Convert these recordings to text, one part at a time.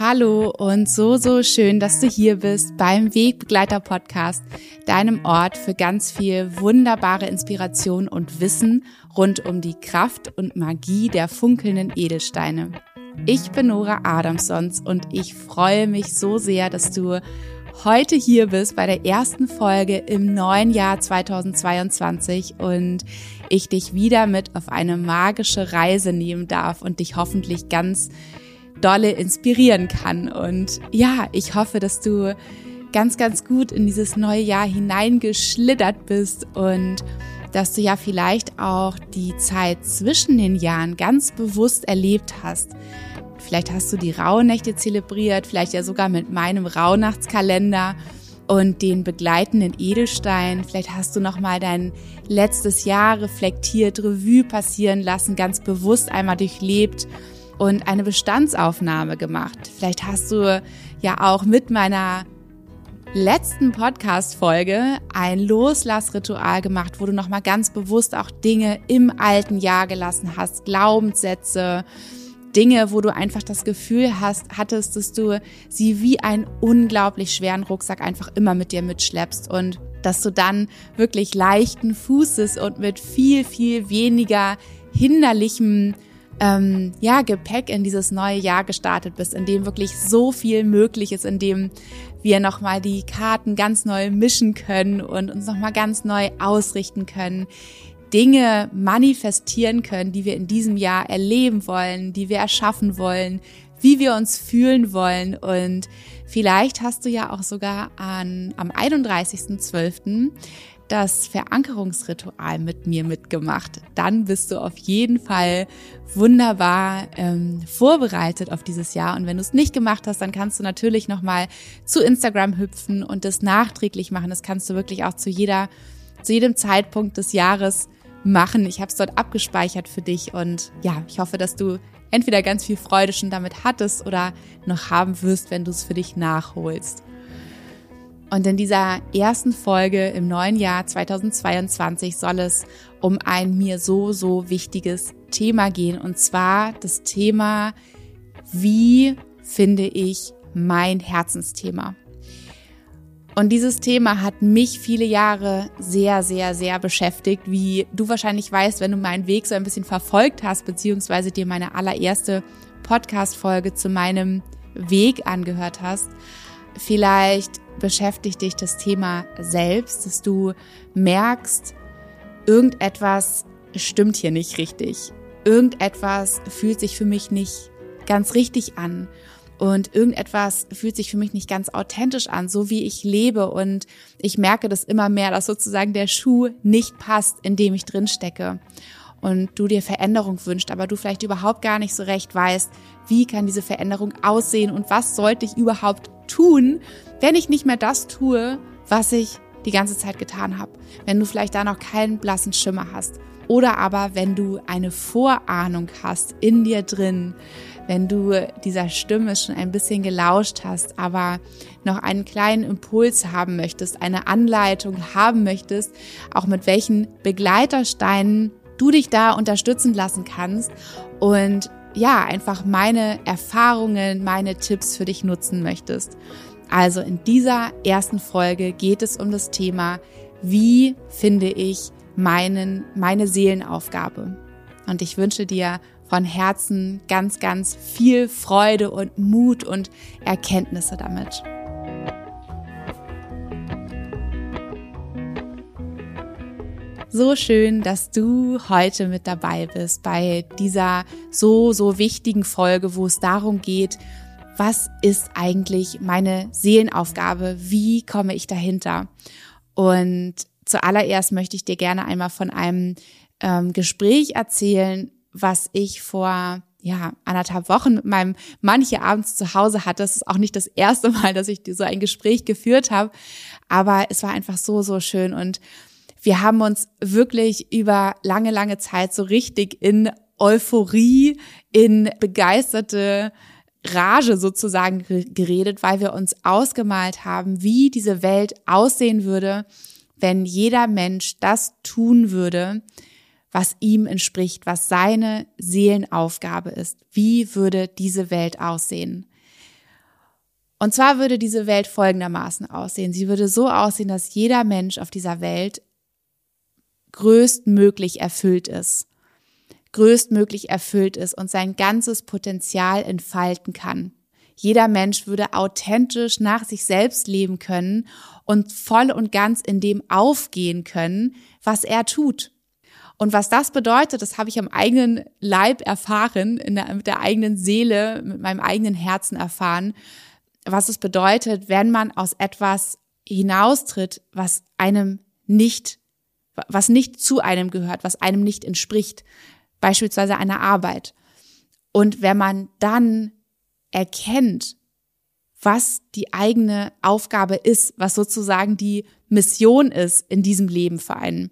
Hallo und so, so schön, dass du hier bist beim Wegbegleiter Podcast, deinem Ort für ganz viel wunderbare Inspiration und Wissen rund um die Kraft und Magie der funkelnden Edelsteine. Ich bin Nora Adamsons und ich freue mich so sehr, dass du heute hier bist bei der ersten Folge im neuen Jahr 2022 und ich dich wieder mit auf eine magische Reise nehmen darf und dich hoffentlich ganz dolle inspirieren kann. Und ja, ich hoffe, dass du ganz, ganz gut in dieses neue Jahr hineingeschlittert bist und dass du ja vielleicht auch die Zeit zwischen den Jahren ganz bewusst erlebt hast. Vielleicht hast du die Rauhnächte zelebriert, vielleicht ja sogar mit meinem Rauhnachtskalender und den begleitenden Edelstein. Vielleicht hast du noch mal dein letztes Jahr reflektiert, Revue passieren lassen, ganz bewusst einmal durchlebt und eine Bestandsaufnahme gemacht. Vielleicht hast du ja auch mit meiner letzten Podcast-Folge ein Loslassritual gemacht, wo du nochmal ganz bewusst auch Dinge im alten Jahr gelassen hast, Glaubenssätze, Dinge, wo du einfach das Gefühl hast, hattest, dass du sie wie einen unglaublich schweren Rucksack einfach immer mit dir mitschleppst und dass du dann wirklich leichten Fußes und mit viel, viel weniger hinderlichem ähm, ja, Gepäck in dieses neue Jahr gestartet bist, in dem wirklich so viel möglich ist, in dem wir nochmal die Karten ganz neu mischen können und uns nochmal ganz neu ausrichten können, Dinge manifestieren können, die wir in diesem Jahr erleben wollen, die wir erschaffen wollen, wie wir uns fühlen wollen. Und vielleicht hast du ja auch sogar an, am 31.12 das Verankerungsritual mit mir mitgemacht, dann bist du auf jeden Fall wunderbar ähm, vorbereitet auf dieses Jahr. Und wenn du es nicht gemacht hast, dann kannst du natürlich nochmal zu Instagram hüpfen und das nachträglich machen. Das kannst du wirklich auch zu jeder, zu jedem Zeitpunkt des Jahres machen. Ich habe es dort abgespeichert für dich und ja, ich hoffe, dass du entweder ganz viel Freude schon damit hattest oder noch haben wirst, wenn du es für dich nachholst. Und in dieser ersten Folge im neuen Jahr 2022 soll es um ein mir so, so wichtiges Thema gehen. Und zwar das Thema, wie finde ich mein Herzensthema? Und dieses Thema hat mich viele Jahre sehr, sehr, sehr beschäftigt, wie du wahrscheinlich weißt, wenn du meinen Weg so ein bisschen verfolgt hast, beziehungsweise dir meine allererste Podcast-Folge zu meinem Weg angehört hast. Vielleicht beschäftigt dich das Thema selbst, dass du merkst, irgendetwas stimmt hier nicht richtig. Irgendetwas fühlt sich für mich nicht ganz richtig an. Und irgendetwas fühlt sich für mich nicht ganz authentisch an, so wie ich lebe. Und ich merke das immer mehr, dass sozusagen der Schuh nicht passt, in dem ich drin stecke. Und du dir Veränderung wünscht, aber du vielleicht überhaupt gar nicht so recht weißt, wie kann diese Veränderung aussehen und was sollte ich überhaupt tun, wenn ich nicht mehr das tue, was ich die ganze Zeit getan habe. Wenn du vielleicht da noch keinen blassen Schimmer hast. Oder aber wenn du eine Vorahnung hast in dir drin, wenn du dieser Stimme schon ein bisschen gelauscht hast, aber noch einen kleinen Impuls haben möchtest, eine Anleitung haben möchtest, auch mit welchen Begleitersteinen du dich da unterstützen lassen kannst und ja, einfach meine Erfahrungen, meine Tipps für dich nutzen möchtest. Also in dieser ersten Folge geht es um das Thema, wie finde ich meinen, meine Seelenaufgabe. Und ich wünsche dir von Herzen ganz, ganz viel Freude und Mut und Erkenntnisse damit. So schön, dass du heute mit dabei bist bei dieser so, so wichtigen Folge, wo es darum geht, was ist eigentlich meine Seelenaufgabe? Wie komme ich dahinter? Und zuallererst möchte ich dir gerne einmal von einem ähm, Gespräch erzählen, was ich vor ja, anderthalb Wochen mit meinem Mann hier abends zu Hause hatte. Das ist auch nicht das erste Mal, dass ich so ein Gespräch geführt habe, aber es war einfach so, so schön und wir haben uns wirklich über lange, lange Zeit so richtig in Euphorie, in begeisterte Rage sozusagen geredet, weil wir uns ausgemalt haben, wie diese Welt aussehen würde, wenn jeder Mensch das tun würde, was ihm entspricht, was seine Seelenaufgabe ist. Wie würde diese Welt aussehen? Und zwar würde diese Welt folgendermaßen aussehen. Sie würde so aussehen, dass jeder Mensch auf dieser Welt größtmöglich erfüllt ist. Größtmöglich erfüllt ist und sein ganzes Potenzial entfalten kann. Jeder Mensch würde authentisch nach sich selbst leben können und voll und ganz in dem aufgehen können, was er tut. Und was das bedeutet, das habe ich am eigenen Leib erfahren, der, mit der eigenen Seele, mit meinem eigenen Herzen erfahren, was es bedeutet, wenn man aus etwas hinaustritt, was einem nicht, was nicht zu einem gehört, was einem nicht entspricht, beispielsweise einer Arbeit. Und wenn man dann erkennt, was die eigene Aufgabe ist, was sozusagen die Mission ist in diesem Leben für einen.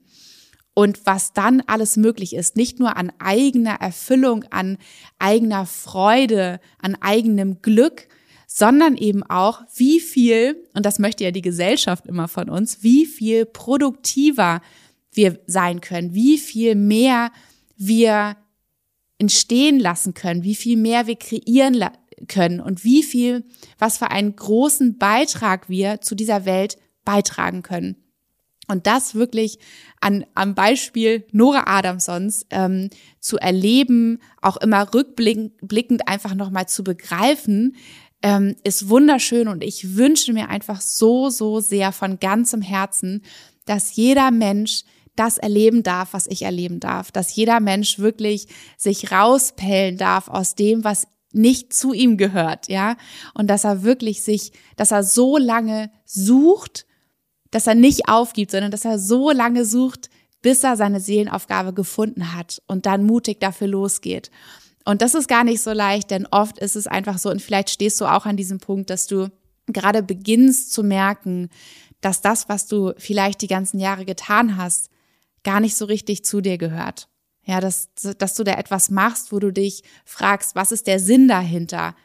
Und was dann alles möglich ist, nicht nur an eigener Erfüllung, an eigener Freude, an eigenem Glück, sondern eben auch, wie viel, und das möchte ja die Gesellschaft immer von uns, wie viel produktiver wir sein können, wie viel mehr wir entstehen lassen können, wie viel mehr wir kreieren können und wie viel, was für einen großen Beitrag wir zu dieser Welt beitragen können. Und das wirklich an, am Beispiel Nora Adamsons ähm, zu erleben, auch immer rückblickend einfach nochmal zu begreifen, ähm, ist wunderschön und ich wünsche mir einfach so, so sehr von ganzem Herzen, dass jeder Mensch das erleben darf, was ich erleben darf, dass jeder Mensch wirklich sich rauspellen darf aus dem, was nicht zu ihm gehört, ja, und dass er wirklich sich, dass er so lange sucht, dass er nicht aufgibt, sondern dass er so lange sucht, bis er seine Seelenaufgabe gefunden hat und dann mutig dafür losgeht. Und das ist gar nicht so leicht, denn oft ist es einfach so, und vielleicht stehst du auch an diesem Punkt, dass du gerade beginnst zu merken, dass das, was du vielleicht die ganzen Jahre getan hast, gar nicht so richtig zu dir gehört. Ja, dass, dass du da etwas machst, wo du dich fragst, was ist der Sinn dahinter?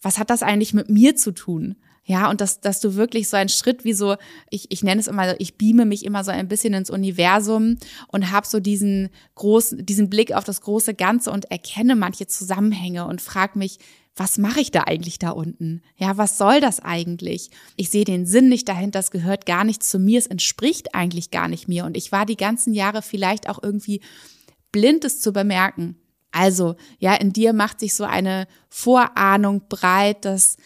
Was hat das eigentlich mit mir zu tun? Ja, und dass, dass du wirklich so einen Schritt wie so, ich, ich nenne es immer, ich beame mich immer so ein bisschen ins Universum und habe so diesen großen, diesen Blick auf das große Ganze und erkenne manche Zusammenhänge und frag mich, was mache ich da eigentlich da unten? Ja, was soll das eigentlich? Ich sehe den Sinn nicht dahinter, das gehört gar nicht zu mir, es entspricht eigentlich gar nicht mir. Und ich war die ganzen Jahre vielleicht auch irgendwie blind, es zu bemerken. Also, ja, in dir macht sich so eine Vorahnung breit, dass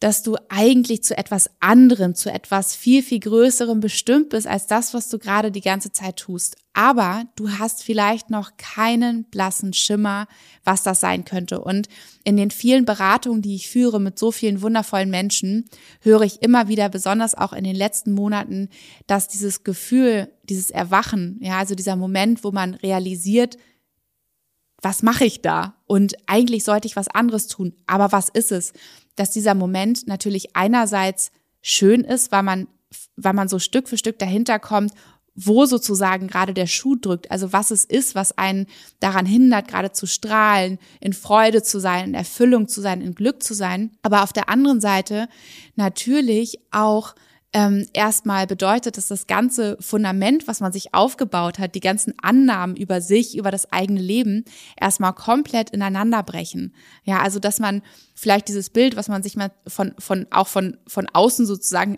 dass du eigentlich zu etwas anderem, zu etwas viel, viel Größerem bestimmt bist als das, was du gerade die ganze Zeit tust. Aber du hast vielleicht noch keinen blassen Schimmer, was das sein könnte. Und in den vielen Beratungen, die ich führe mit so vielen wundervollen Menschen, höre ich immer wieder, besonders auch in den letzten Monaten, dass dieses Gefühl, dieses Erwachen, ja, also dieser Moment, wo man realisiert, was mache ich da? Und eigentlich sollte ich was anderes tun. Aber was ist es? Dass dieser Moment natürlich einerseits schön ist, weil man, weil man so Stück für Stück dahinter kommt, wo sozusagen gerade der Schuh drückt, also was es ist, was einen daran hindert, gerade zu strahlen, in Freude zu sein, in Erfüllung zu sein, in Glück zu sein. Aber auf der anderen Seite natürlich auch ähm, erstmal bedeutet, dass das ganze Fundament, was man sich aufgebaut hat, die ganzen Annahmen über sich, über das eigene Leben, erstmal komplett ineinander brechen. Ja, also dass man vielleicht dieses Bild, was man sich mal von, von auch von, von außen sozusagen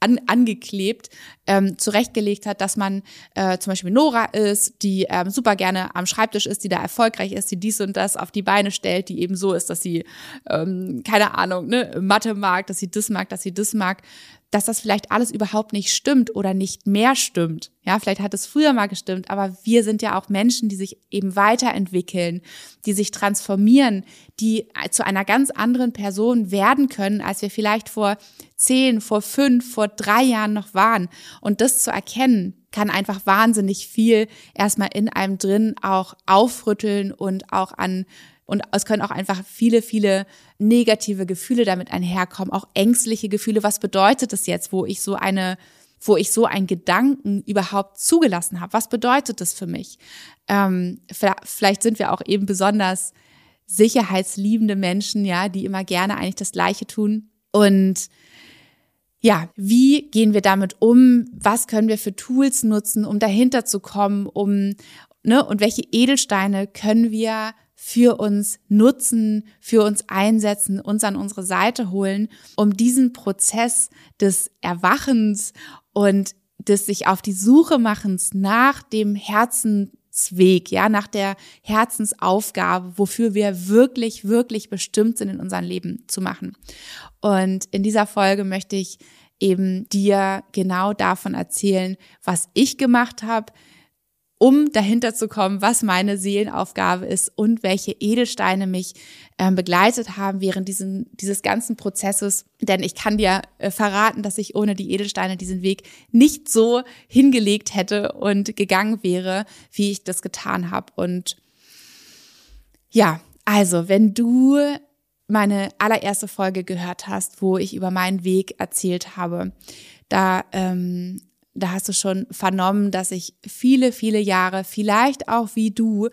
an, angeklebt, ähm, zurechtgelegt hat, dass man äh, zum Beispiel Nora ist, die ähm, super gerne am Schreibtisch ist, die da erfolgreich ist, die dies und das auf die Beine stellt, die eben so ist, dass sie, ähm, keine Ahnung, ne, Mathe mag, dass sie das mag, dass sie das mag, dass das vielleicht alles überhaupt nicht stimmt oder nicht mehr stimmt. Ja, vielleicht hat es früher mal gestimmt, aber wir sind ja auch Menschen, die sich eben weiterentwickeln, die sich transformieren, die zu einer ganz anderen Person werden können, als wir vielleicht vor zehn, vor fünf, vor drei Jahren noch waren. Und das zu erkennen, kann einfach wahnsinnig viel erstmal in einem drin auch aufrütteln und auch an und es können auch einfach viele, viele negative Gefühle damit einherkommen, auch ängstliche Gefühle. Was bedeutet das jetzt, wo ich so eine, wo ich so einen Gedanken überhaupt zugelassen habe? Was bedeutet das für mich? Ähm, vielleicht sind wir auch eben besonders sicherheitsliebende Menschen, ja, die immer gerne eigentlich das Gleiche tun. Und ja, wie gehen wir damit um? Was können wir für Tools nutzen, um dahinter zu kommen, um, ne, und welche Edelsteine können wir für uns nutzen, für uns einsetzen, uns an unsere Seite holen, um diesen Prozess des Erwachens und des sich auf die Suche machens nach dem Herzensweg, ja, nach der Herzensaufgabe, wofür wir wirklich, wirklich bestimmt sind in unserem Leben zu machen. Und in dieser Folge möchte ich eben dir genau davon erzählen, was ich gemacht habe, um dahinter zu kommen, was meine Seelenaufgabe ist und welche Edelsteine mich äh, begleitet haben während diesen, dieses ganzen Prozesses. Denn ich kann dir äh, verraten, dass ich ohne die Edelsteine diesen Weg nicht so hingelegt hätte und gegangen wäre, wie ich das getan habe. Und ja, also wenn du meine allererste Folge gehört hast, wo ich über meinen Weg erzählt habe, da ähm, da hast du schon vernommen, dass ich viele, viele Jahre, vielleicht auch wie du,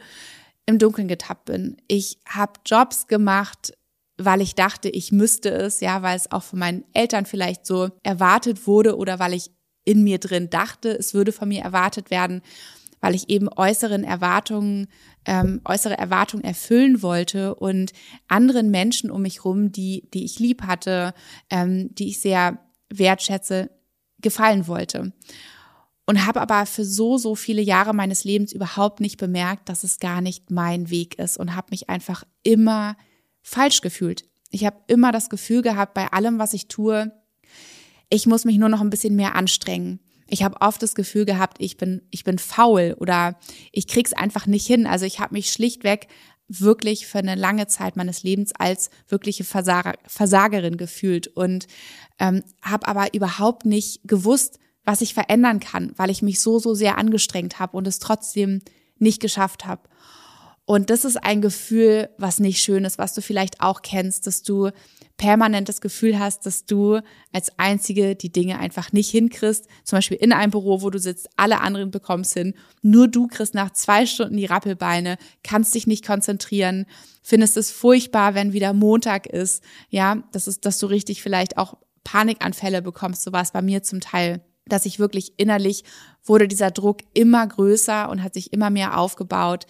im Dunkeln getappt bin. Ich habe Jobs gemacht, weil ich dachte, ich müsste es, ja, weil es auch von meinen Eltern vielleicht so erwartet wurde oder weil ich in mir drin dachte, es würde von mir erwartet werden, weil ich eben äußeren Erwartungen, ähm, äußere Erwartungen erfüllen wollte und anderen Menschen um mich rum, die, die ich lieb hatte, ähm, die ich sehr wertschätze, gefallen wollte. Und habe aber für so, so viele Jahre meines Lebens überhaupt nicht bemerkt, dass es gar nicht mein Weg ist und habe mich einfach immer falsch gefühlt. Ich habe immer das Gefühl gehabt, bei allem, was ich tue, ich muss mich nur noch ein bisschen mehr anstrengen. Ich habe oft das Gefühl gehabt, ich bin ich bin faul oder ich krieg's einfach nicht hin. Also ich habe mich schlichtweg wirklich für eine lange Zeit meines Lebens als wirkliche Versager, Versagerin gefühlt und ähm, habe aber überhaupt nicht gewusst, was ich verändern kann, weil ich mich so, so sehr angestrengt habe und es trotzdem nicht geschafft habe. Und das ist ein Gefühl, was nicht schön ist, was du vielleicht auch kennst, dass du permanent das Gefühl hast, dass du als Einzige die Dinge einfach nicht hinkriegst. Zum Beispiel in einem Büro, wo du sitzt, alle anderen bekommst hin. Nur du kriegst nach zwei Stunden die Rappelbeine, kannst dich nicht konzentrieren, findest es furchtbar, wenn wieder Montag ist. Ja, das ist, dass du richtig vielleicht auch Panikanfälle bekommst. So war es bei mir zum Teil dass ich wirklich innerlich wurde dieser Druck immer größer und hat sich immer mehr aufgebaut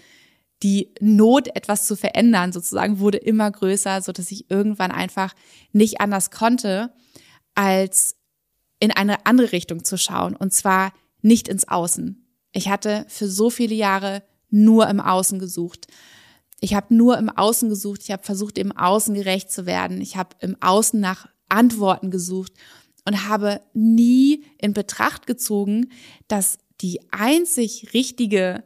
die Not, etwas zu verändern, sozusagen, wurde immer größer, so dass ich irgendwann einfach nicht anders konnte, als in eine andere Richtung zu schauen. Und zwar nicht ins Außen. Ich hatte für so viele Jahre nur im Außen gesucht. Ich habe nur im Außen gesucht. Ich habe versucht, im Außen gerecht zu werden. Ich habe im Außen nach Antworten gesucht und habe nie in Betracht gezogen, dass die einzig richtige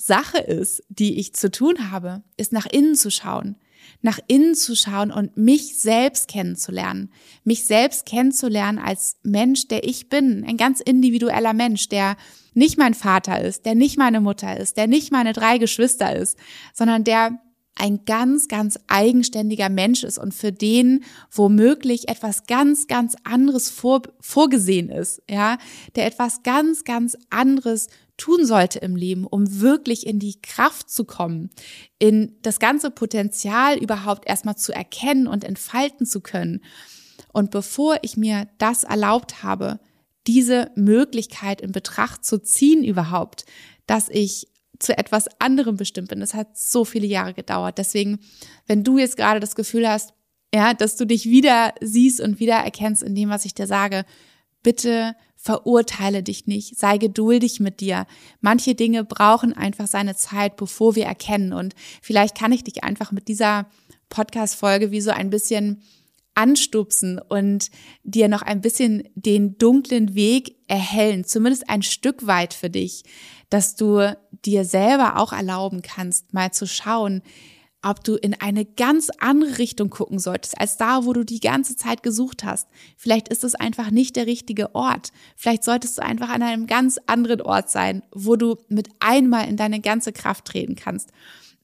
Sache ist, die ich zu tun habe, ist nach innen zu schauen. Nach innen zu schauen und mich selbst kennenzulernen. Mich selbst kennenzulernen als Mensch, der ich bin. Ein ganz individueller Mensch, der nicht mein Vater ist, der nicht meine Mutter ist, der nicht meine drei Geschwister ist, sondern der ein ganz, ganz eigenständiger Mensch ist und für den womöglich etwas ganz, ganz anderes vor, vorgesehen ist, ja, der etwas ganz, ganz anderes tun sollte im Leben, um wirklich in die Kraft zu kommen, in das ganze Potenzial überhaupt erstmal zu erkennen und entfalten zu können. Und bevor ich mir das erlaubt habe, diese Möglichkeit in Betracht zu ziehen überhaupt, dass ich zu etwas anderem bestimmt bin. Das hat so viele Jahre gedauert. Deswegen, wenn du jetzt gerade das Gefühl hast, ja, dass du dich wieder siehst und wieder erkennst in dem, was ich dir sage, bitte verurteile dich nicht, sei geduldig mit dir. Manche Dinge brauchen einfach seine Zeit, bevor wir erkennen. Und vielleicht kann ich dich einfach mit dieser Podcast-Folge wie so ein bisschen anstupsen und dir noch ein bisschen den dunklen Weg erhellen, zumindest ein Stück weit für dich, dass du dir selber auch erlauben kannst, mal zu schauen, ob du in eine ganz andere Richtung gucken solltest, als da, wo du die ganze Zeit gesucht hast. Vielleicht ist es einfach nicht der richtige Ort. Vielleicht solltest du einfach an einem ganz anderen Ort sein, wo du mit einmal in deine ganze Kraft treten kannst.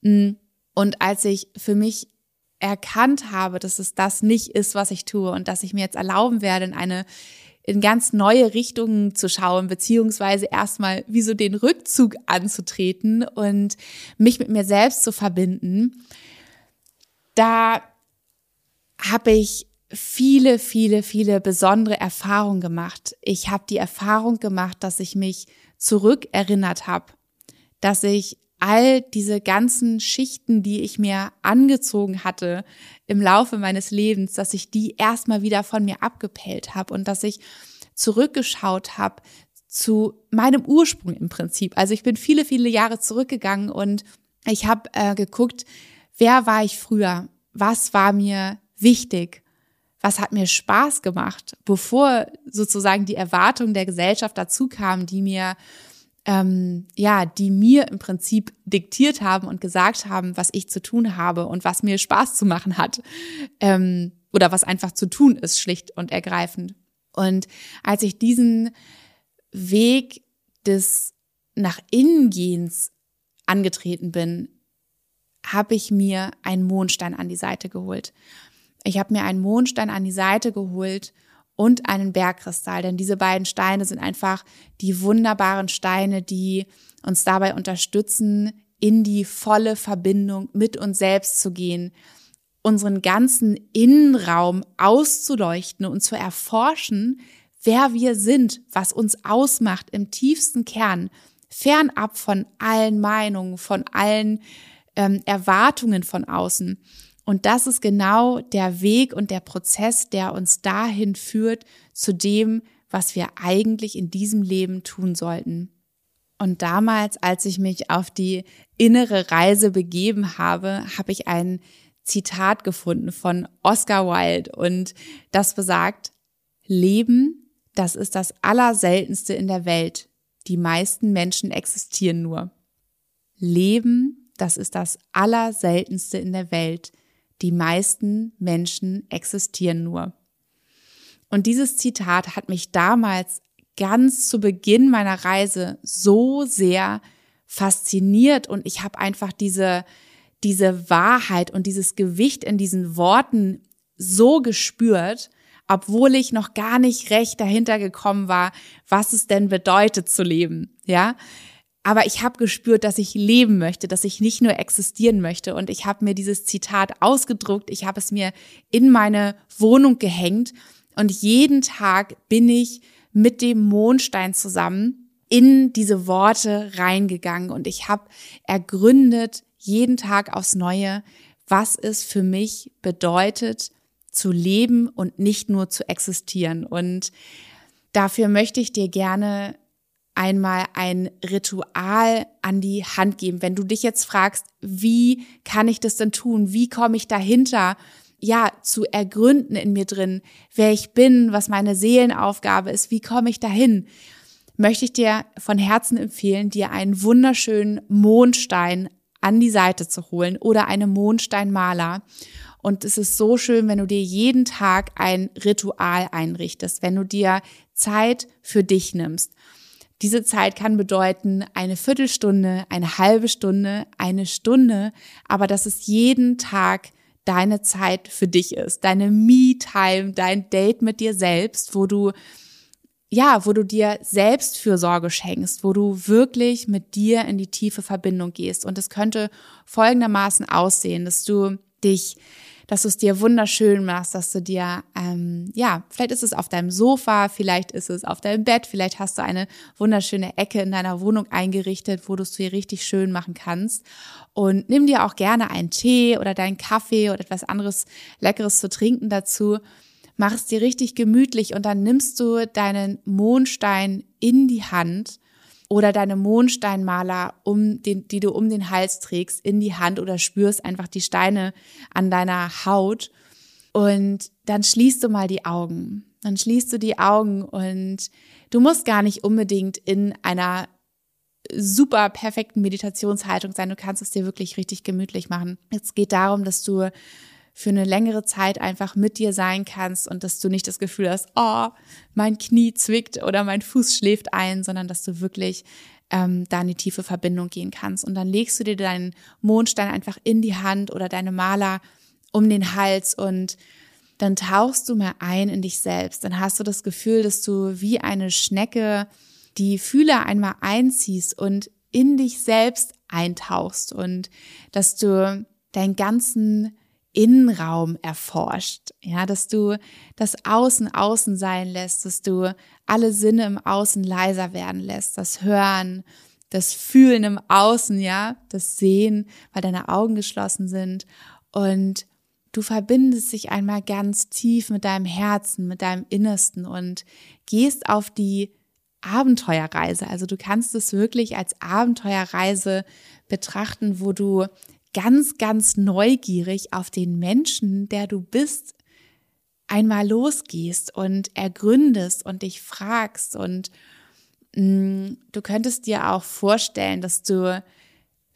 Mm. Und als ich für mich erkannt habe, dass es das nicht ist, was ich tue und dass ich mir jetzt erlauben werde, in eine in ganz neue Richtungen zu schauen, beziehungsweise erstmal wie so den Rückzug anzutreten und mich mit mir selbst zu verbinden. Da habe ich viele, viele, viele besondere Erfahrungen gemacht. Ich habe die Erfahrung gemacht, dass ich mich zurückerinnert habe, dass ich all diese ganzen Schichten, die ich mir angezogen hatte im Laufe meines Lebens, dass ich die erstmal wieder von mir abgepellt habe und dass ich zurückgeschaut habe zu meinem Ursprung im Prinzip. Also ich bin viele, viele Jahre zurückgegangen und ich habe äh, geguckt, wer war ich früher? Was war mir wichtig? Was hat mir Spaß gemacht, bevor sozusagen die Erwartungen der Gesellschaft dazu kamen, die mir ähm, ja, die mir im Prinzip diktiert haben und gesagt haben, was ich zu tun habe und was mir Spaß zu machen hat ähm, oder was einfach zu tun ist, schlicht und ergreifend. Und als ich diesen Weg des nach Innengehens angetreten bin, habe ich mir einen Mondstein an die Seite geholt. Ich habe mir einen Mondstein an die Seite geholt und einen Bergkristall, denn diese beiden Steine sind einfach die wunderbaren Steine, die uns dabei unterstützen, in die volle Verbindung mit uns selbst zu gehen, unseren ganzen Innenraum auszuleuchten und zu erforschen, wer wir sind, was uns ausmacht im tiefsten Kern, fernab von allen Meinungen, von allen ähm, Erwartungen von außen. Und das ist genau der Weg und der Prozess, der uns dahin führt zu dem, was wir eigentlich in diesem Leben tun sollten. Und damals, als ich mich auf die innere Reise begeben habe, habe ich ein Zitat gefunden von Oscar Wilde und das besagt, Leben, das ist das Allerseltenste in der Welt. Die meisten Menschen existieren nur. Leben, das ist das Allerseltenste in der Welt. Die meisten Menschen existieren nur. Und dieses Zitat hat mich damals ganz zu Beginn meiner Reise so sehr fasziniert und ich habe einfach diese diese Wahrheit und dieses Gewicht in diesen Worten so gespürt, obwohl ich noch gar nicht recht dahinter gekommen war, was es denn bedeutet zu leben, ja? Aber ich habe gespürt, dass ich leben möchte, dass ich nicht nur existieren möchte. Und ich habe mir dieses Zitat ausgedruckt, ich habe es mir in meine Wohnung gehängt. Und jeden Tag bin ich mit dem Mondstein zusammen in diese Worte reingegangen. Und ich habe ergründet, jeden Tag aufs Neue, was es für mich bedeutet, zu leben und nicht nur zu existieren. Und dafür möchte ich dir gerne einmal ein Ritual an die Hand geben. Wenn du dich jetzt fragst, wie kann ich das denn tun? Wie komme ich dahinter? Ja, zu ergründen in mir drin, wer ich bin, was meine Seelenaufgabe ist, wie komme ich dahin? Möchte ich dir von Herzen empfehlen, dir einen wunderschönen Mondstein an die Seite zu holen oder eine Mondsteinmaler. Und es ist so schön, wenn du dir jeden Tag ein Ritual einrichtest, wenn du dir Zeit für dich nimmst. Diese Zeit kann bedeuten eine Viertelstunde, eine halbe Stunde, eine Stunde, aber dass es jeden Tag deine Zeit für dich ist, deine Me-Time, dein Date mit dir selbst, wo du ja, wo du dir selbst Fürsorge schenkst, wo du wirklich mit dir in die tiefe Verbindung gehst. Und es könnte folgendermaßen aussehen, dass du dich dass du es dir wunderschön machst, dass du dir, ähm, ja, vielleicht ist es auf deinem Sofa, vielleicht ist es auf deinem Bett, vielleicht hast du eine wunderschöne Ecke in deiner Wohnung eingerichtet, wo du es dir richtig schön machen kannst. Und nimm dir auch gerne einen Tee oder deinen Kaffee oder etwas anderes Leckeres zu trinken dazu. Mach es dir richtig gemütlich und dann nimmst du deinen Mondstein in die Hand oder deine Mondsteinmaler, um den, die du um den Hals trägst, in die Hand oder spürst einfach die Steine an deiner Haut. Und dann schließt du mal die Augen. Dann schließt du die Augen und du musst gar nicht unbedingt in einer super perfekten Meditationshaltung sein. Du kannst es dir wirklich richtig gemütlich machen. Es geht darum, dass du für eine längere Zeit einfach mit dir sein kannst und dass du nicht das Gefühl hast, oh, mein Knie zwickt oder mein Fuß schläft ein, sondern dass du wirklich ähm, da in die tiefe Verbindung gehen kannst. Und dann legst du dir deinen Mondstein einfach in die Hand oder deine Maler um den Hals und dann tauchst du mehr ein in dich selbst. Dann hast du das Gefühl, dass du wie eine Schnecke die Fühler einmal einziehst und in dich selbst eintauchst und dass du deinen ganzen Innenraum erforscht, ja, dass du das Außen außen sein lässt, dass du alle Sinne im Außen leiser werden lässt, das Hören, das Fühlen im Außen, ja, das Sehen, weil deine Augen geschlossen sind. Und du verbindest dich einmal ganz tief mit deinem Herzen, mit deinem Innersten und gehst auf die Abenteuerreise. Also du kannst es wirklich als Abenteuerreise betrachten, wo du ganz, ganz neugierig auf den Menschen, der du bist, einmal losgehst und ergründest und dich fragst. Und mh, mm, du könntest dir auch vorstellen, dass du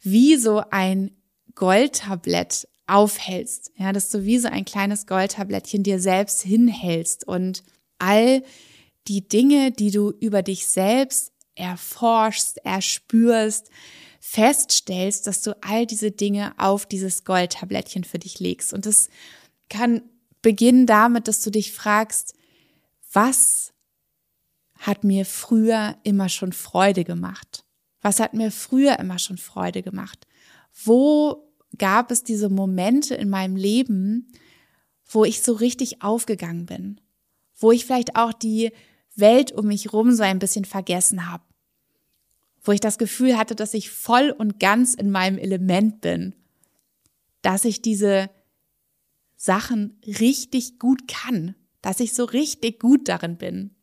wie so ein Goldtablett aufhältst, ja, dass du wie so ein kleines Goldtablettchen dir selbst hinhältst und all die Dinge, die du über dich selbst erforschst, erspürst, feststellst, dass du all diese Dinge auf dieses Goldtablettchen für dich legst. Und das kann beginnen damit, dass du dich fragst, was hat mir früher immer schon Freude gemacht? Was hat mir früher immer schon Freude gemacht? Wo gab es diese Momente in meinem Leben, wo ich so richtig aufgegangen bin, wo ich vielleicht auch die Welt um mich rum so ein bisschen vergessen habe, wo ich das Gefühl hatte, dass ich voll und ganz in meinem Element bin, dass ich diese Sachen richtig gut kann, dass ich so richtig gut darin bin.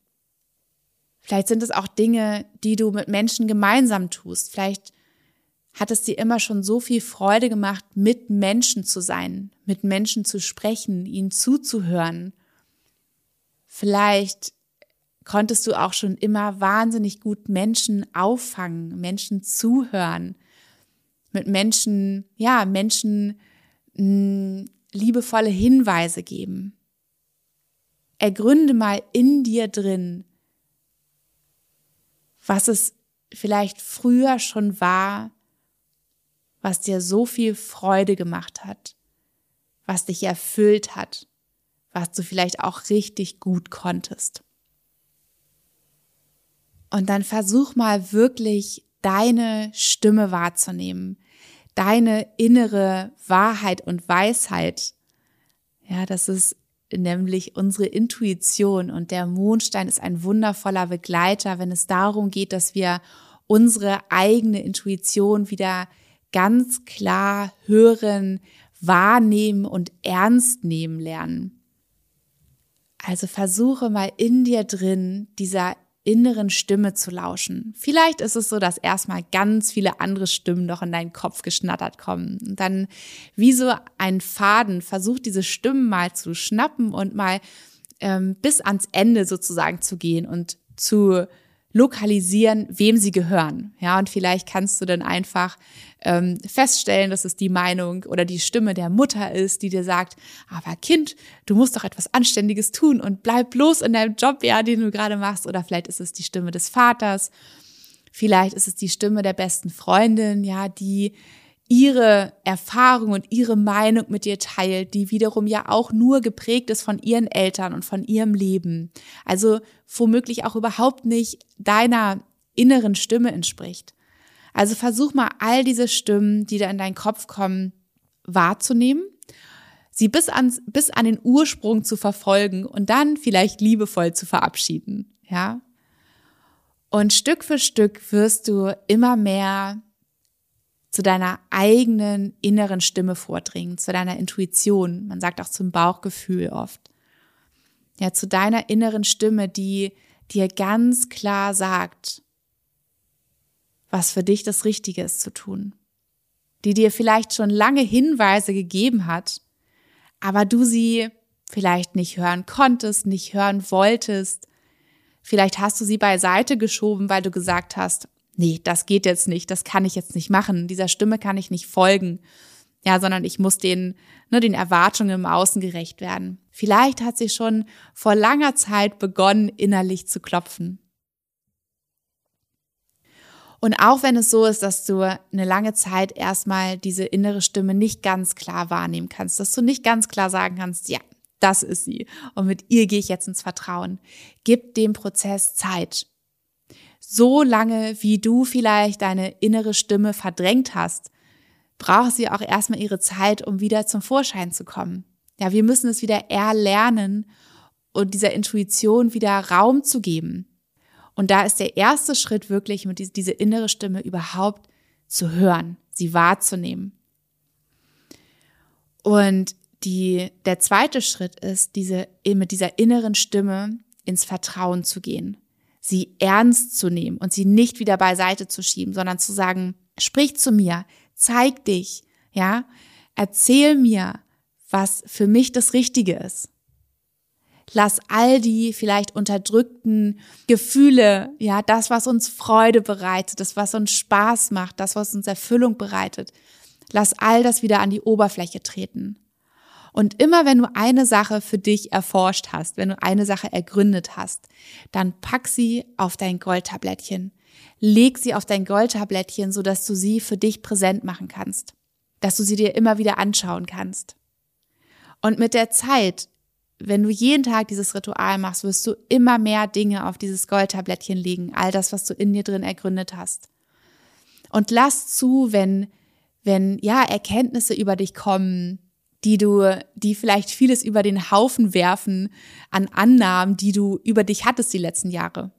Vielleicht sind es auch Dinge, die du mit Menschen gemeinsam tust. Vielleicht hat es dir immer schon so viel Freude gemacht, mit Menschen zu sein, mit Menschen zu sprechen, ihnen zuzuhören. Vielleicht konntest du auch schon immer wahnsinnig gut Menschen auffangen, Menschen zuhören, mit Menschen, ja, Menschen mh, hm, liebevolle Hinweise geben. Ergründe mal in dir drin, was es vielleicht früher schon war, was dir so viel Freude gemacht hat, was dich erfüllt hat, was du vielleicht auch richtig gut konntest. Und dann versuch mal wirklich deine Stimme wahrzunehmen, deine innere Wahrheit und Weisheit. Ja, das ist nämlich unsere Intuition und der Mondstein ist ein wundervoller Begleiter, wenn es darum geht, dass wir unsere eigene Intuition wieder ganz klar hören, wahrnehmen und ernst nehmen lernen. Also versuche mal in dir drin dieser inneren Stimme zu lauschen. Vielleicht ist es so, dass erstmal ganz viele andere Stimmen noch in deinen Kopf geschnattert kommen. Und dann wie so ein Faden versucht diese Stimmen mal zu schnappen und mal ähm, bis ans Ende sozusagen zu gehen und zu lokalisieren, wem sie gehören. Ja, und vielleicht kannst du dann einfach ähm, feststellen, dass es die Meinung oder die Stimme der Mutter ist, die dir sagt, aber Kind, du musst doch etwas Anständiges tun und bleib bloß in deinem Job, ja, den du gerade machst. Oder vielleicht ist es die Stimme des Vaters. Vielleicht ist es die Stimme der besten Freundin, ja, die ihre Erfahrung und ihre Meinung mit dir teilt, die wiederum ja auch nur geprägt ist von ihren Eltern und von ihrem Leben. Also womöglich auch überhaupt nicht deiner inneren Stimme entspricht. Also versuch mal all diese Stimmen, die da in deinen Kopf kommen, wahrzunehmen, sie bis, ans, bis an den Ursprung zu verfolgen und dann vielleicht liebevoll zu verabschieden, ja? Und Stück für Stück wirst du immer mehr zu deiner eigenen inneren Stimme vordringen, zu deiner Intuition. Man sagt auch zum Bauchgefühl oft. Ja, zu deiner inneren Stimme, die dir ganz klar sagt, was für dich das Richtige ist zu tun. Die dir vielleicht schon lange Hinweise gegeben hat, aber du sie vielleicht nicht hören konntest, nicht hören wolltest. Vielleicht hast du sie beiseite geschoben, weil du gesagt hast, nee, das geht jetzt nicht, das kann ich jetzt nicht machen, dieser Stimme kann ich nicht folgen. Ja, sondern ich muss den, ne, den Erwartungen im Außen gerecht werden. Vielleicht hat sie schon vor langer Zeit begonnen, innerlich zu klopfen. Und auch wenn es so ist, dass du eine lange Zeit erstmal diese innere Stimme nicht ganz klar wahrnehmen kannst, dass du nicht ganz klar sagen kannst, ja, das ist sie und mit ihr gehe ich jetzt ins Vertrauen. Gib dem Prozess Zeit so lange, wie du vielleicht deine innere Stimme verdrängt hast, braucht sie auch erstmal ihre Zeit, um wieder zum Vorschein zu kommen. Ja, wir müssen es wieder erlernen und dieser Intuition wieder Raum zu geben. Und da ist der erste Schritt wirklich, mit diese, innere Stimme überhaupt zu hören, sie wahrzunehmen. Und die, der zweite Schritt ist, diese, mit dieser inneren Stimme ins Vertrauen zu gehen, sie ernst zu nehmen und sie nicht wieder beiseite zu schieben, sondern zu sagen, sprich zu mir, zeig dich, ja, erzähl mir, was für mich das Richtige ist. Lass all die vielleicht unterdrückten Gefühle, ja, das, was uns Freude bereitet, das, was uns Spaß macht, das, was uns Erfüllung bereitet, lass all das wieder an die Oberfläche treten. Und immer wenn du eine Sache für dich erforscht hast, wenn du eine Sache ergründet hast, dann pack sie auf dein Goldtablettchen. Leg sie auf dein Goldtablettchen, sodass du sie für dich präsent machen kannst. Dass du sie dir immer wieder anschauen kannst. Und mit der Zeit, wenn du jeden Tag dieses Ritual machst, wirst du immer mehr Dinge auf dieses Goldtablettchen legen. All das, was du in dir drin ergründet hast. Und lass zu, wenn, wenn, ja, Erkenntnisse über dich kommen, die du, die vielleicht vieles über den Haufen werfen an Annahmen, die du über dich hattest die letzten Jahre.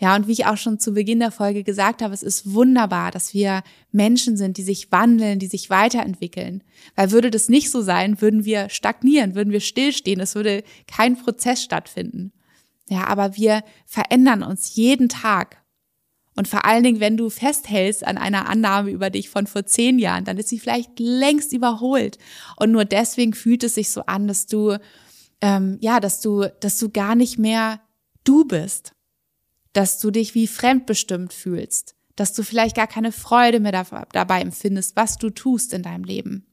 Ja, und wie ich auch schon zu Beginn der Folge gesagt habe, es ist wunderbar, dass wir Menschen sind, die sich wandeln, die sich weiterentwickeln. Weil würde das nicht so sein, würden wir stagnieren, würden wir stillstehen, es würde kein Prozess stattfinden. Ja, aber wir verändern uns jeden Tag. Und vor allen Dingen, wenn du festhältst an einer Annahme über dich von vor zehn Jahren, dann ist sie vielleicht längst überholt. Und nur deswegen fühlt es sich so an, dass du, ähm, ja, dass du, dass du gar nicht mehr du bist. Dass du dich wie fremdbestimmt fühlst. Dass du vielleicht gar keine Freude mehr dabei empfindest, was du tust in deinem Leben.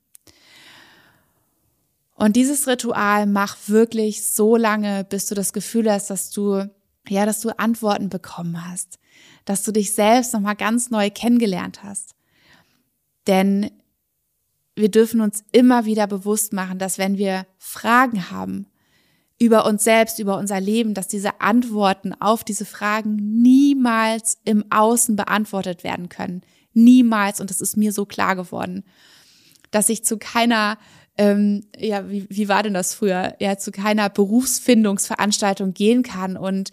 Und dieses Ritual mach wirklich so lange, bis du das Gefühl hast, dass du, ja, dass du Antworten bekommen hast dass du dich selbst nochmal ganz neu kennengelernt hast. Denn wir dürfen uns immer wieder bewusst machen, dass wenn wir Fragen haben über uns selbst, über unser Leben, dass diese Antworten auf diese Fragen niemals im Außen beantwortet werden können. Niemals. Und das ist mir so klar geworden, dass ich zu keiner ähm, ja, wie, wie war denn das früher? Ja, zu keiner Berufsfindungsveranstaltung gehen kann und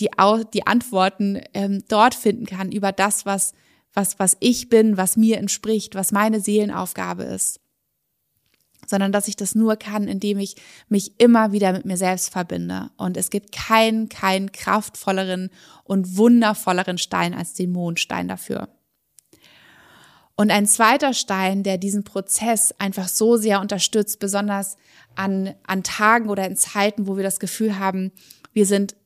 die, die Antworten ähm, dort finden kann über das, was, was, was ich bin, was mir entspricht, was meine Seelenaufgabe ist. Sondern dass ich das nur kann, indem ich mich immer wieder mit mir selbst verbinde. Und es gibt keinen, keinen kraftvolleren und wundervolleren Stein als den Mondstein dafür. Und ein zweiter Stein, der diesen Prozess einfach so sehr unterstützt, besonders an, an Tagen oder in Zeiten, wo wir das Gefühl haben, wir sind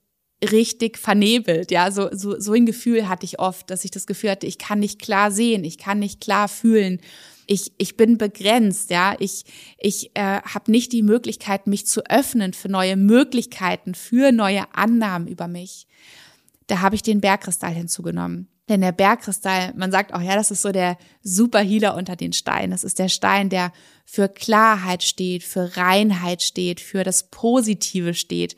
richtig vernebelt. Ja, so, so, so ein Gefühl hatte ich oft, dass ich das Gefühl hatte, ich kann nicht klar sehen, ich kann nicht klar fühlen. Ich, ich bin begrenzt, ja. Ich, ich äh, habe nicht die Möglichkeit, mich zu öffnen für neue Möglichkeiten, für neue Annahmen über mich. Da habe ich den Bergkristall hinzugenommen. Denn der Bergkristall, man sagt auch, ja, das ist so der Superhealer unter den Steinen. Das ist der Stein, der für Klarheit steht, für Reinheit steht, für das Positive steht.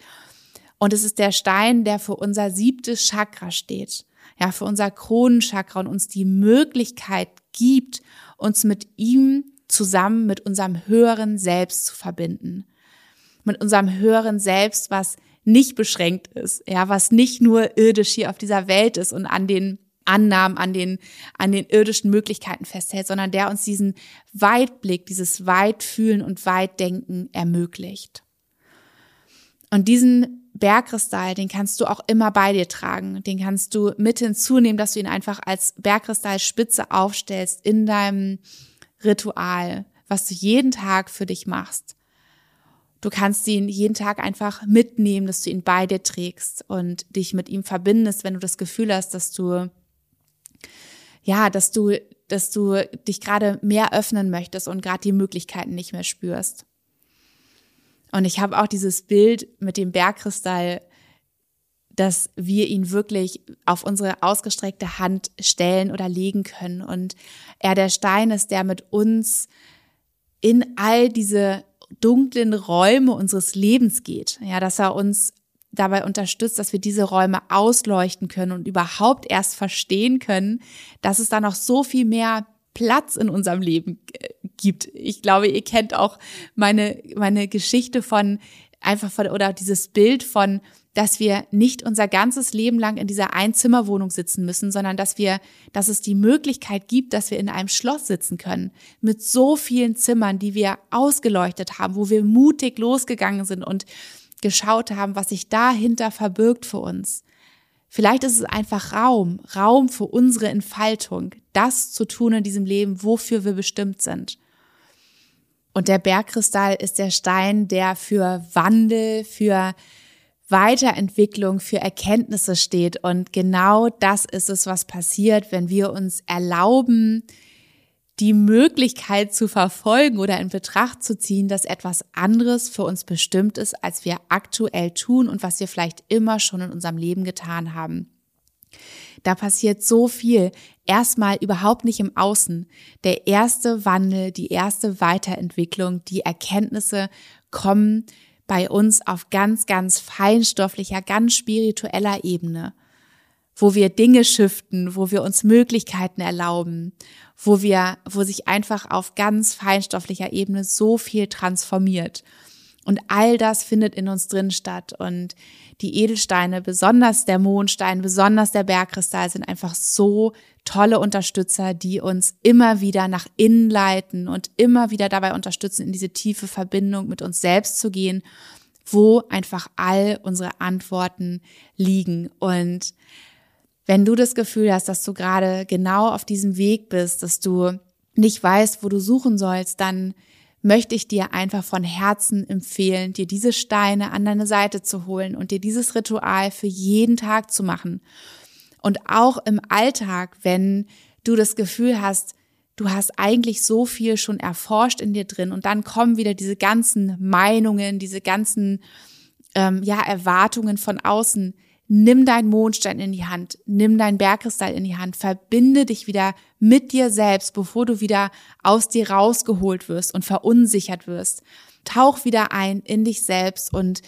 Und es ist der Stein, der für unser siebtes Chakra steht. Ja, für unser Kronenchakra und uns die Möglichkeit gibt, uns mit ihm zusammen mit unserem höheren Selbst zu verbinden. Mit unserem höheren Selbst, was nicht beschränkt ist, ja, was nicht nur irdisch hier auf dieser Welt ist und an den Annahmen, an den, an den irdischen Möglichkeiten festhält, sondern der uns diesen Weitblick, dieses Weitfühlen und Weitdenken ermöglicht. Und diesen Bergkristall, den kannst du auch immer bei dir tragen. Den kannst du mit hinzunehmen, dass du ihn einfach als Bergkristallspitze aufstellst in deinem Ritual, was du jeden Tag für dich machst. Du kannst ihn jeden Tag einfach mitnehmen, dass du ihn bei dir trägst und dich mit ihm verbindest, wenn du das Gefühl hast, dass du, ja, dass du, dass du dich gerade mehr öffnen möchtest und gerade die Möglichkeiten nicht mehr spürst. Und ich habe auch dieses Bild mit dem Bergkristall, dass wir ihn wirklich auf unsere ausgestreckte Hand stellen oder legen können. Und er der Stein ist, der mit uns in all diese dunklen Räume unseres Lebens geht. Ja, dass er uns dabei unterstützt, dass wir diese Räume ausleuchten können und überhaupt erst verstehen können, dass es da noch so viel mehr Platz in unserem Leben gibt. Ich glaube, ihr kennt auch meine, meine Geschichte von einfach von, oder dieses Bild von dass wir nicht unser ganzes Leben lang in dieser Einzimmerwohnung sitzen müssen, sondern dass wir, dass es die Möglichkeit gibt, dass wir in einem Schloss sitzen können mit so vielen Zimmern, die wir ausgeleuchtet haben, wo wir mutig losgegangen sind und geschaut haben, was sich dahinter verbirgt für uns. Vielleicht ist es einfach Raum, Raum für unsere Entfaltung, das zu tun in diesem Leben, wofür wir bestimmt sind. Und der Bergkristall ist der Stein, der für Wandel, für Weiterentwicklung, für Erkenntnisse steht. Und genau das ist es, was passiert, wenn wir uns erlauben, die Möglichkeit zu verfolgen oder in Betracht zu ziehen, dass etwas anderes für uns bestimmt ist, als wir aktuell tun und was wir vielleicht immer schon in unserem Leben getan haben. Da passiert so viel. Erstmal überhaupt nicht im Außen. Der erste Wandel, die erste Weiterentwicklung, die Erkenntnisse kommen bei uns auf ganz, ganz feinstofflicher, ganz spiritueller Ebene, wo wir Dinge shiften, wo wir uns Möglichkeiten erlauben, wo wir, wo sich einfach auf ganz feinstofflicher Ebene so viel transformiert. Und all das findet in uns drin statt. Und die Edelsteine, besonders der Mondstein, besonders der Bergkristall, sind einfach so tolle Unterstützer, die uns immer wieder nach innen leiten und immer wieder dabei unterstützen, in diese tiefe Verbindung mit uns selbst zu gehen, wo einfach all unsere Antworten liegen. Und wenn du das Gefühl hast, dass du gerade genau auf diesem Weg bist, dass du nicht weißt, wo du suchen sollst, dann möchte ich dir einfach von Herzen empfehlen, dir diese Steine an deine Seite zu holen und dir dieses Ritual für jeden Tag zu machen. Und auch im Alltag, wenn du das Gefühl hast, du hast eigentlich so viel schon erforscht in dir drin und dann kommen wieder diese ganzen Meinungen, diese ganzen ähm, ja Erwartungen von außen, Nimm deinen Mondstein in die Hand, nimm deinen Bergkristall in die Hand, verbinde dich wieder mit dir selbst, bevor du wieder aus dir rausgeholt wirst und verunsichert wirst. Tauch wieder ein in dich selbst und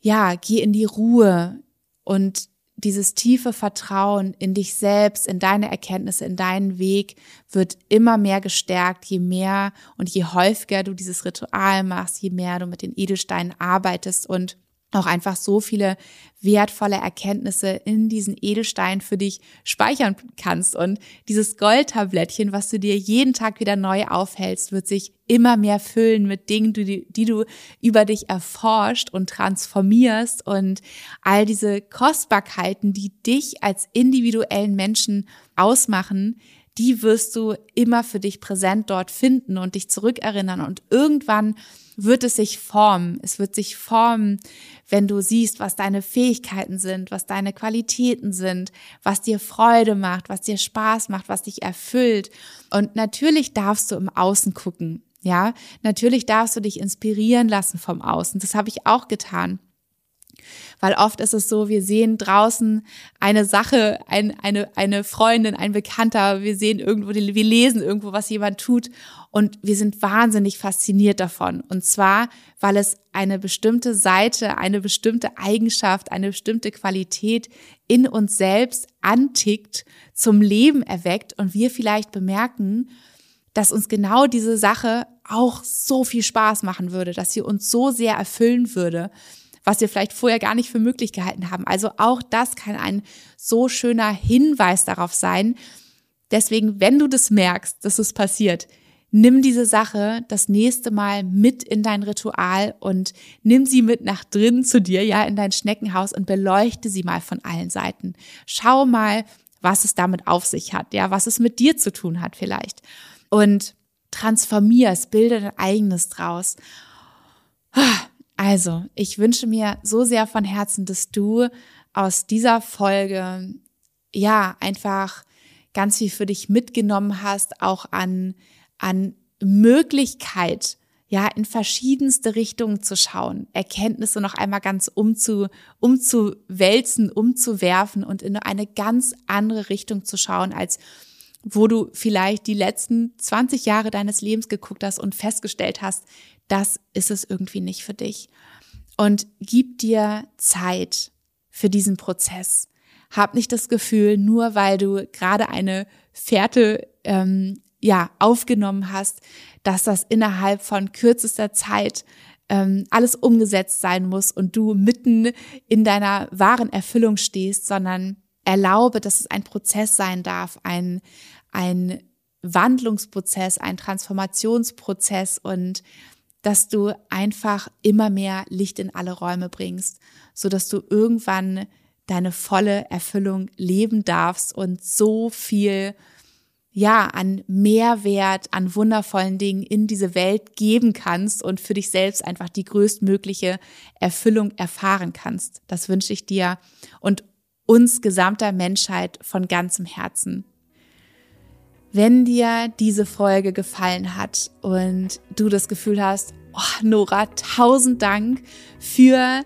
ja, geh in die Ruhe und dieses tiefe Vertrauen in dich selbst, in deine Erkenntnisse, in deinen Weg wird immer mehr gestärkt, je mehr und je häufiger du dieses Ritual machst, je mehr du mit den Edelsteinen arbeitest und auch einfach so viele wertvolle Erkenntnisse in diesen Edelstein für dich speichern kannst. Und dieses Goldtablettchen, was du dir jeden Tag wieder neu aufhältst, wird sich immer mehr füllen mit Dingen, die, die du über dich erforscht und transformierst und all diese Kostbarkeiten, die dich als individuellen Menschen ausmachen, die wirst du immer für dich präsent dort finden und dich zurückerinnern. Und irgendwann wird es sich formen. Es wird sich formen, wenn du siehst, was deine Fähigkeiten sind, was deine Qualitäten sind, was dir Freude macht, was dir Spaß macht, was dich erfüllt. Und natürlich darfst du im Außen gucken. Ja, natürlich darfst du dich inspirieren lassen vom Außen. Das habe ich auch getan. Weil oft ist es so, wir sehen draußen eine Sache, ein, eine, eine Freundin, ein Bekannter, wir sehen irgendwo, wir lesen irgendwo, was jemand tut. Und wir sind wahnsinnig fasziniert davon. Und zwar, weil es eine bestimmte Seite, eine bestimmte Eigenschaft, eine bestimmte Qualität in uns selbst antickt, zum Leben erweckt. Und wir vielleicht bemerken, dass uns genau diese Sache auch so viel Spaß machen würde, dass sie uns so sehr erfüllen würde, was wir vielleicht vorher gar nicht für möglich gehalten haben. Also auch das kann ein so schöner Hinweis darauf sein. Deswegen, wenn du das merkst, dass es passiert, nimm diese Sache das nächste Mal mit in dein Ritual und nimm sie mit nach drinnen zu dir, ja, in dein Schneckenhaus und beleuchte sie mal von allen Seiten. Schau mal, was es damit auf sich hat, ja, was es mit dir zu tun hat vielleicht. Und transformier es, bilde dein eigenes draus. Also, ich wünsche mir so sehr von Herzen, dass du aus dieser Folge ja einfach ganz viel für dich mitgenommen hast, auch an, an Möglichkeit, ja, in verschiedenste Richtungen zu schauen, Erkenntnisse noch einmal ganz umzu, umzuwälzen, umzuwerfen und in eine ganz andere Richtung zu schauen, als wo du vielleicht die letzten 20 Jahre deines Lebens geguckt hast und festgestellt hast, das ist es irgendwie nicht für dich. Und gib dir Zeit für diesen Prozess. Hab nicht das Gefühl, nur weil du gerade eine Fährte ähm, ja aufgenommen hast, dass das innerhalb von kürzester Zeit ähm, alles umgesetzt sein muss und du mitten in deiner wahren Erfüllung stehst, sondern erlaube, dass es ein Prozess sein darf, ein, ein Wandlungsprozess, ein Transformationsprozess und dass du einfach immer mehr Licht in alle Räume bringst, so dass du irgendwann deine volle Erfüllung leben darfst und so viel ja, an Mehrwert, an wundervollen Dingen in diese Welt geben kannst und für dich selbst einfach die größtmögliche Erfüllung erfahren kannst. Das wünsche ich dir und uns gesamter Menschheit von ganzem Herzen. Wenn dir diese Folge gefallen hat und du das Gefühl hast, oh, Nora, tausend Dank für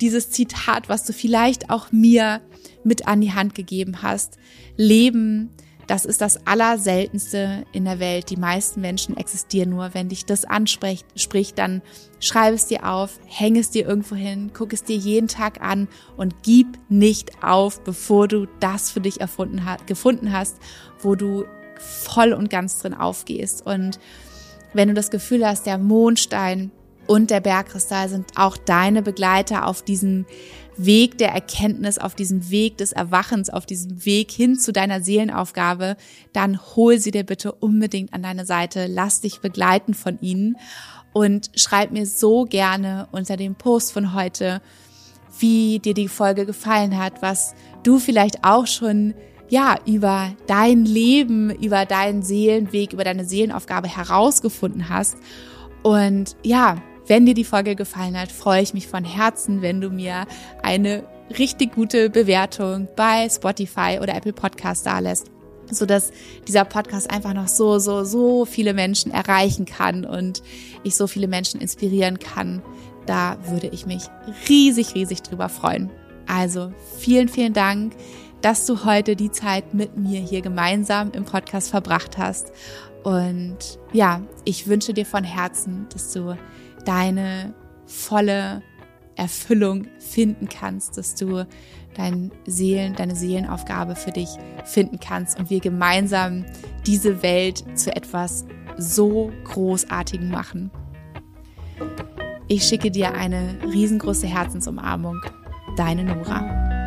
dieses Zitat, was du vielleicht auch mir mit an die Hand gegeben hast. Leben das ist das Allerseltenste in der Welt. Die meisten Menschen existieren nur. Wenn dich das anspricht, sprich, dann schreib es dir auf, häng es dir irgendwo hin, guck es dir jeden Tag an und gib nicht auf, bevor du das für dich erfunden hast, gefunden hast, wo du voll und ganz drin aufgehst. Und wenn du das Gefühl hast, der Mondstein und der Bergkristall sind auch deine Begleiter auf diesem Weg der Erkenntnis, auf diesem Weg des Erwachens, auf diesem Weg hin zu deiner Seelenaufgabe, dann hol sie dir bitte unbedingt an deine Seite, lass dich begleiten von ihnen und schreib mir so gerne unter dem Post von heute, wie dir die Folge gefallen hat, was du vielleicht auch schon ja, über dein Leben, über deinen Seelenweg, über deine Seelenaufgabe herausgefunden hast. Und ja, wenn dir die Folge gefallen hat, freue ich mich von Herzen, wenn du mir eine richtig gute Bewertung bei Spotify oder Apple Podcast dalässt so dass dieser Podcast einfach noch so, so, so viele Menschen erreichen kann und ich so viele Menschen inspirieren kann. Da würde ich mich riesig, riesig drüber freuen. Also vielen, vielen Dank, dass du heute die Zeit mit mir hier gemeinsam im Podcast verbracht hast. Und ja, ich wünsche dir von Herzen, dass du deine volle Erfüllung finden kannst, dass du dein Seelen, deine Seelenaufgabe für dich finden kannst und wir gemeinsam diese Welt zu etwas so großartigen machen. Ich schicke dir eine riesengroße Herzensumarmung. Deine Nora.